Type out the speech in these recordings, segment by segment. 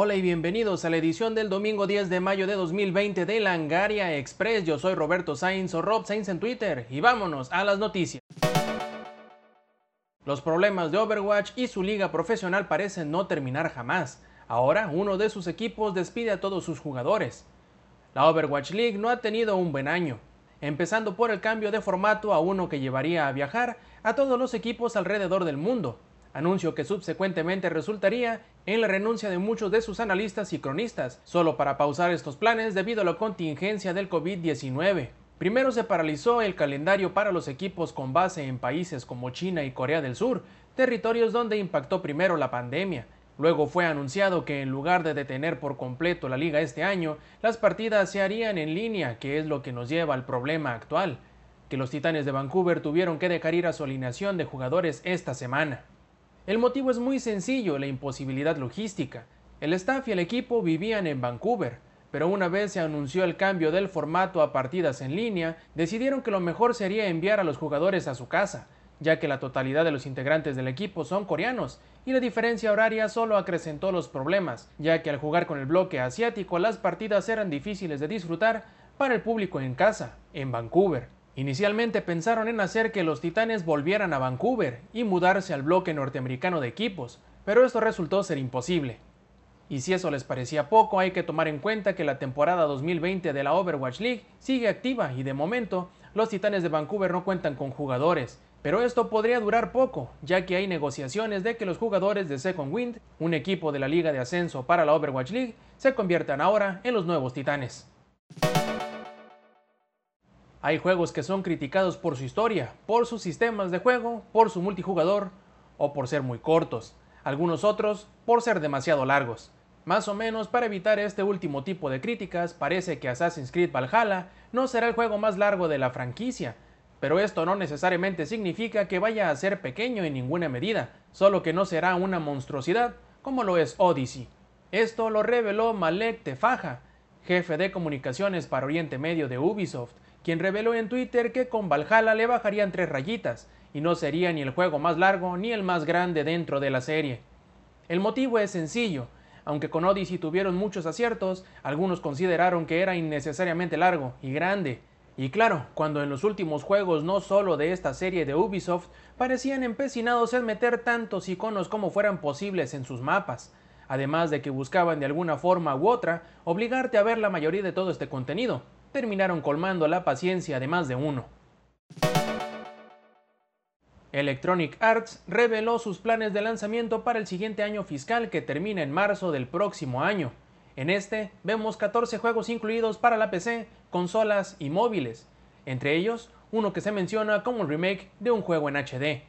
Hola y bienvenidos a la edición del domingo 10 de mayo de 2020 de Langaria Express. Yo soy Roberto Sainz o Rob Sainz en Twitter y vámonos a las noticias. Los problemas de Overwatch y su liga profesional parecen no terminar jamás. Ahora uno de sus equipos despide a todos sus jugadores. La Overwatch League no ha tenido un buen año, empezando por el cambio de formato a uno que llevaría a viajar a todos los equipos alrededor del mundo, anuncio que subsecuentemente resultaría en la renuncia de muchos de sus analistas y cronistas, solo para pausar estos planes debido a la contingencia del COVID-19. Primero se paralizó el calendario para los equipos con base en países como China y Corea del Sur, territorios donde impactó primero la pandemia. Luego fue anunciado que en lugar de detener por completo la liga este año, las partidas se harían en línea, que es lo que nos lleva al problema actual, que los Titanes de Vancouver tuvieron que dejar ir a su alineación de jugadores esta semana. El motivo es muy sencillo, la imposibilidad logística. El staff y el equipo vivían en Vancouver, pero una vez se anunció el cambio del formato a partidas en línea, decidieron que lo mejor sería enviar a los jugadores a su casa, ya que la totalidad de los integrantes del equipo son coreanos, y la diferencia horaria solo acrecentó los problemas, ya que al jugar con el bloque asiático las partidas eran difíciles de disfrutar para el público en casa, en Vancouver. Inicialmente pensaron en hacer que los Titanes volvieran a Vancouver y mudarse al bloque norteamericano de equipos, pero esto resultó ser imposible. Y si eso les parecía poco, hay que tomar en cuenta que la temporada 2020 de la Overwatch League sigue activa y de momento los Titanes de Vancouver no cuentan con jugadores. Pero esto podría durar poco, ya que hay negociaciones de que los jugadores de Second Wind, un equipo de la Liga de Ascenso para la Overwatch League, se conviertan ahora en los nuevos Titanes. Hay juegos que son criticados por su historia, por sus sistemas de juego, por su multijugador o por ser muy cortos, algunos otros por ser demasiado largos. Más o menos para evitar este último tipo de críticas, parece que Assassin's Creed Valhalla no será el juego más largo de la franquicia, pero esto no necesariamente significa que vaya a ser pequeño en ninguna medida, solo que no será una monstruosidad como lo es Odyssey. Esto lo reveló Malek Tefaja, jefe de comunicaciones para Oriente Medio de Ubisoft, quien reveló en Twitter que con Valhalla le bajarían tres rayitas, y no sería ni el juego más largo ni el más grande dentro de la serie. El motivo es sencillo, aunque con Odyssey tuvieron muchos aciertos, algunos consideraron que era innecesariamente largo y grande. Y claro, cuando en los últimos juegos no solo de esta serie de Ubisoft parecían empecinados en meter tantos iconos como fueran posibles en sus mapas, además de que buscaban de alguna forma u otra obligarte a ver la mayoría de todo este contenido, terminaron colmando la paciencia de más de uno. Electronic Arts reveló sus planes de lanzamiento para el siguiente año fiscal que termina en marzo del próximo año. En este vemos 14 juegos incluidos para la PC, consolas y móviles, entre ellos uno que se menciona como el remake de un juego en HD.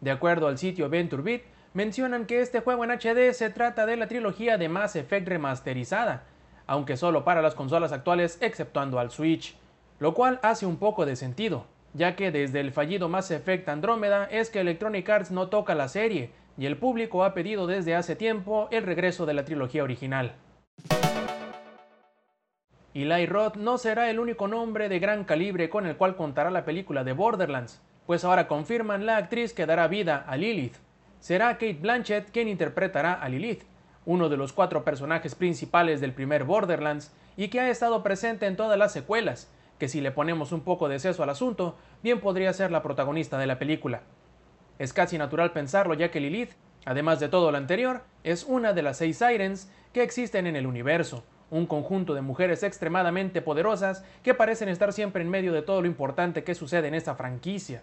De acuerdo al sitio VentureBeat, mencionan que este juego en HD se trata de la trilogía de Mass Effect remasterizada, aunque solo para las consolas actuales exceptuando al Switch, lo cual hace un poco de sentido, ya que desde el fallido Mass Effect Andrómeda es que Electronic Arts no toca la serie, y el público ha pedido desde hace tiempo el regreso de la trilogía original. Eli Roth no será el único nombre de gran calibre con el cual contará la película de Borderlands, pues ahora confirman la actriz que dará vida a Lilith. Será Kate Blanchett quien interpretará a Lilith, uno de los cuatro personajes principales del primer Borderlands y que ha estado presente en todas las secuelas, que si le ponemos un poco de seso al asunto, bien podría ser la protagonista de la película. Es casi natural pensarlo ya que Lilith, además de todo lo anterior, es una de las seis Sirens que existen en el universo, un conjunto de mujeres extremadamente poderosas que parecen estar siempre en medio de todo lo importante que sucede en esta franquicia.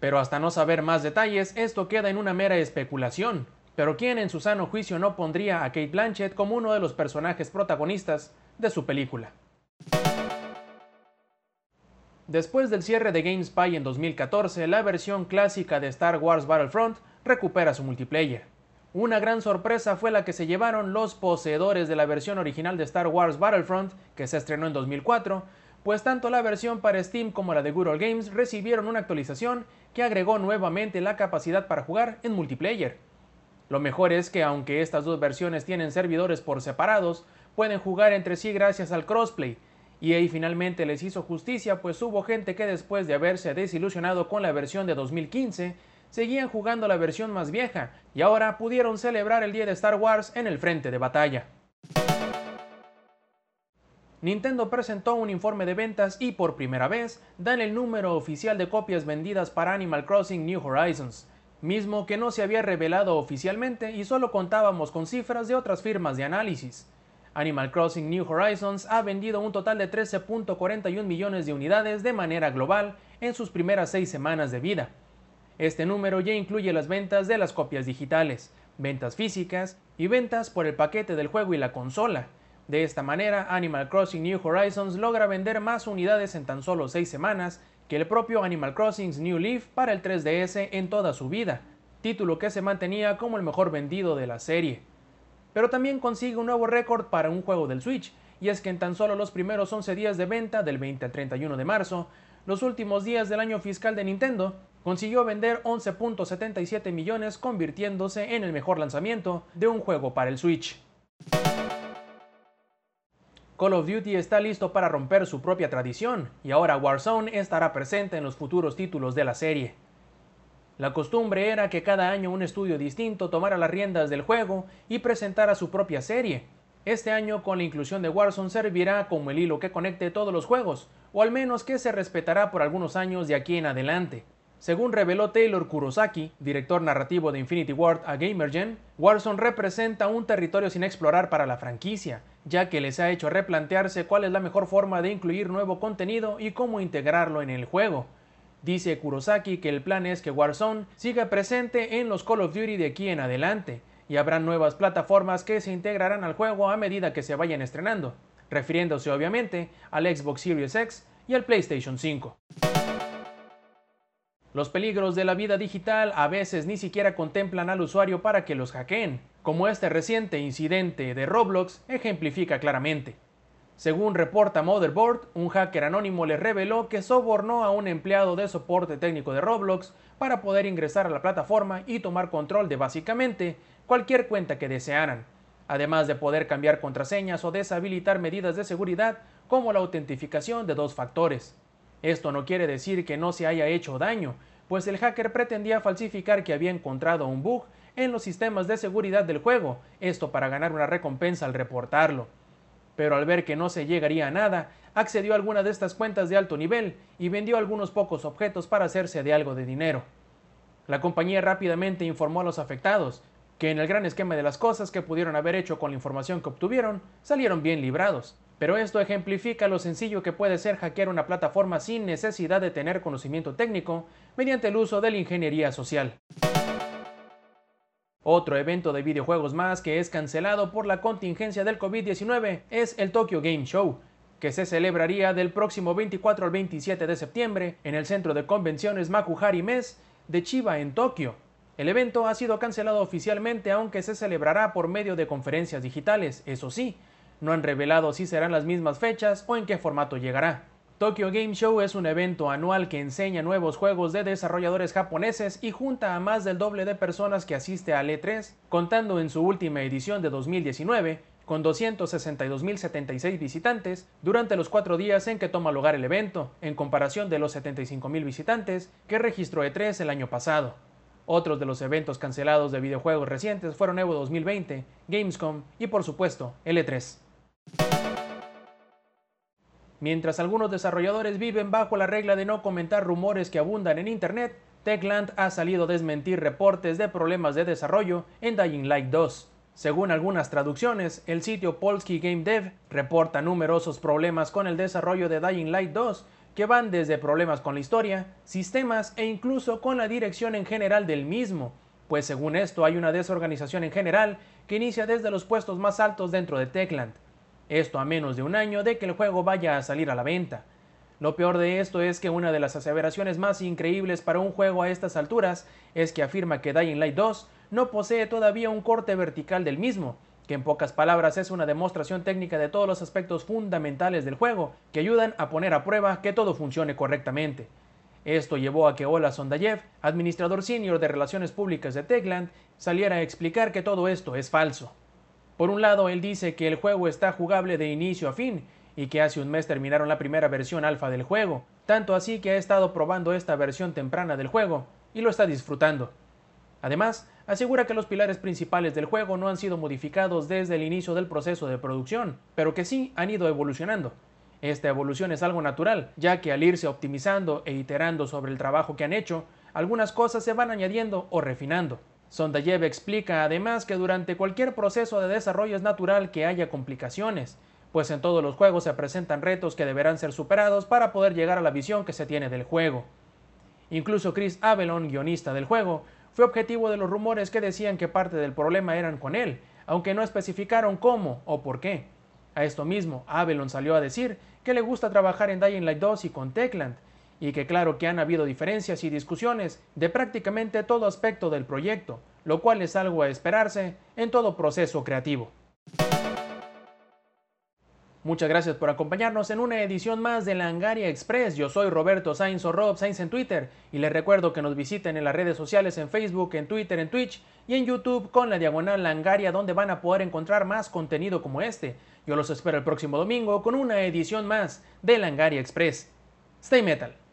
Pero hasta no saber más detalles, esto queda en una mera especulación. Pero ¿quién en su sano juicio no pondría a Kate Blanchett como uno de los personajes protagonistas de su película? Después del cierre de GameSpy en 2014, la versión clásica de Star Wars Battlefront recupera su multiplayer. Una gran sorpresa fue la que se llevaron los poseedores de la versión original de Star Wars Battlefront, que se estrenó en 2004, pues tanto la versión para Steam como la de Good Old Games recibieron una actualización que agregó nuevamente la capacidad para jugar en multiplayer. Lo mejor es que aunque estas dos versiones tienen servidores por separados, pueden jugar entre sí gracias al crossplay, y ahí finalmente les hizo justicia, pues hubo gente que después de haberse desilusionado con la versión de 2015, seguían jugando la versión más vieja y ahora pudieron celebrar el día de Star Wars en el frente de batalla. Nintendo presentó un informe de ventas y por primera vez dan el número oficial de copias vendidas para Animal Crossing New Horizons, mismo que no se había revelado oficialmente y solo contábamos con cifras de otras firmas de análisis. Animal Crossing New Horizons ha vendido un total de 13.41 millones de unidades de manera global en sus primeras seis semanas de vida. Este número ya incluye las ventas de las copias digitales, ventas físicas y ventas por el paquete del juego y la consola, de esta manera, Animal Crossing New Horizons logra vender más unidades en tan solo 6 semanas que el propio Animal Crossing New Leaf para el 3DS en toda su vida, título que se mantenía como el mejor vendido de la serie. Pero también consigue un nuevo récord para un juego del Switch, y es que en tan solo los primeros 11 días de venta, del 20 al 31 de marzo, los últimos días del año fiscal de Nintendo, consiguió vender 11.77 millones convirtiéndose en el mejor lanzamiento de un juego para el Switch. Call of Duty está listo para romper su propia tradición y ahora Warzone estará presente en los futuros títulos de la serie. La costumbre era que cada año un estudio distinto tomara las riendas del juego y presentara su propia serie. Este año con la inclusión de Warzone servirá como el hilo que conecte todos los juegos, o al menos que se respetará por algunos años de aquí en adelante. Según reveló Taylor Kurosaki, director narrativo de Infinity Ward a Gamergen, Warzone representa un territorio sin explorar para la franquicia, ya que les ha hecho replantearse cuál es la mejor forma de incluir nuevo contenido y cómo integrarlo en el juego. Dice Kurosaki que el plan es que Warzone siga presente en los Call of Duty de aquí en adelante, y habrá nuevas plataformas que se integrarán al juego a medida que se vayan estrenando, refiriéndose obviamente al Xbox Series X y al PlayStation 5. Los peligros de la vida digital a veces ni siquiera contemplan al usuario para que los hackeen, como este reciente incidente de Roblox ejemplifica claramente. Según reporta Motherboard, un hacker anónimo le reveló que sobornó a un empleado de soporte técnico de Roblox para poder ingresar a la plataforma y tomar control de básicamente cualquier cuenta que desearan, además de poder cambiar contraseñas o deshabilitar medidas de seguridad como la autentificación de dos factores. Esto no quiere decir que no se haya hecho daño, pues el hacker pretendía falsificar que había encontrado un bug en los sistemas de seguridad del juego, esto para ganar una recompensa al reportarlo. Pero al ver que no se llegaría a nada, accedió a alguna de estas cuentas de alto nivel y vendió algunos pocos objetos para hacerse de algo de dinero. La compañía rápidamente informó a los afectados que en el gran esquema de las cosas que pudieron haber hecho con la información que obtuvieron, salieron bien librados, pero esto ejemplifica lo sencillo que puede ser hackear una plataforma sin necesidad de tener conocimiento técnico mediante el uso de la ingeniería social. Otro evento de videojuegos más que es cancelado por la contingencia del COVID-19 es el Tokyo Game Show, que se celebraría del próximo 24 al 27 de septiembre en el centro de convenciones Makuhari Mes de Chiba en Tokio. El evento ha sido cancelado oficialmente aunque se celebrará por medio de conferencias digitales, eso sí, no han revelado si serán las mismas fechas o en qué formato llegará. Tokyo Game Show es un evento anual que enseña nuevos juegos de desarrolladores japoneses y junta a más del doble de personas que asiste al E3, contando en su última edición de 2019 con 262.076 visitantes durante los cuatro días en que toma lugar el evento, en comparación de los 75.000 visitantes que registró E3 el año pasado. Otros de los eventos cancelados de videojuegos recientes fueron Evo 2020, Gamescom y por supuesto el E3. Mientras algunos desarrolladores viven bajo la regla de no comentar rumores que abundan en Internet, Techland ha salido a desmentir reportes de problemas de desarrollo en Dying Light 2. Según algunas traducciones, el sitio Polski Game Dev reporta numerosos problemas con el desarrollo de Dying Light 2, que van desde problemas con la historia, sistemas e incluso con la dirección en general del mismo, pues según esto hay una desorganización en general que inicia desde los puestos más altos dentro de Techland. Esto a menos de un año de que el juego vaya a salir a la venta. Lo peor de esto es que una de las aseveraciones más increíbles para un juego a estas alturas es que afirma que Dying Light 2 no posee todavía un corte vertical del mismo, que en pocas palabras es una demostración técnica de todos los aspectos fundamentales del juego que ayudan a poner a prueba que todo funcione correctamente. Esto llevó a que Ola Sondayev, administrador senior de relaciones públicas de Techland, saliera a explicar que todo esto es falso. Por un lado, él dice que el juego está jugable de inicio a fin y que hace un mes terminaron la primera versión alfa del juego, tanto así que ha estado probando esta versión temprana del juego y lo está disfrutando. Además, asegura que los pilares principales del juego no han sido modificados desde el inicio del proceso de producción, pero que sí han ido evolucionando. Esta evolución es algo natural, ya que al irse optimizando e iterando sobre el trabajo que han hecho, algunas cosas se van añadiendo o refinando. Sondayev explica además que durante cualquier proceso de desarrollo es natural que haya complicaciones, pues en todos los juegos se presentan retos que deberán ser superados para poder llegar a la visión que se tiene del juego. Incluso Chris Avelon, guionista del juego, fue objetivo de los rumores que decían que parte del problema eran con él, aunque no especificaron cómo o por qué. A esto mismo, Avelon salió a decir que le gusta trabajar en Dying Light 2 y con Techland, y que claro que han habido diferencias y discusiones de prácticamente todo aspecto del proyecto, lo cual es algo a esperarse en todo proceso creativo. Muchas gracias por acompañarnos en una edición más de Langaria Express. Yo soy Roberto Sainz o Rob Sainz en Twitter y les recuerdo que nos visiten en las redes sociales en Facebook, en Twitter, en Twitch y en YouTube con la diagonal Langaria donde van a poder encontrar más contenido como este. Yo los espero el próximo domingo con una edición más de Langaria Express. Stay Metal.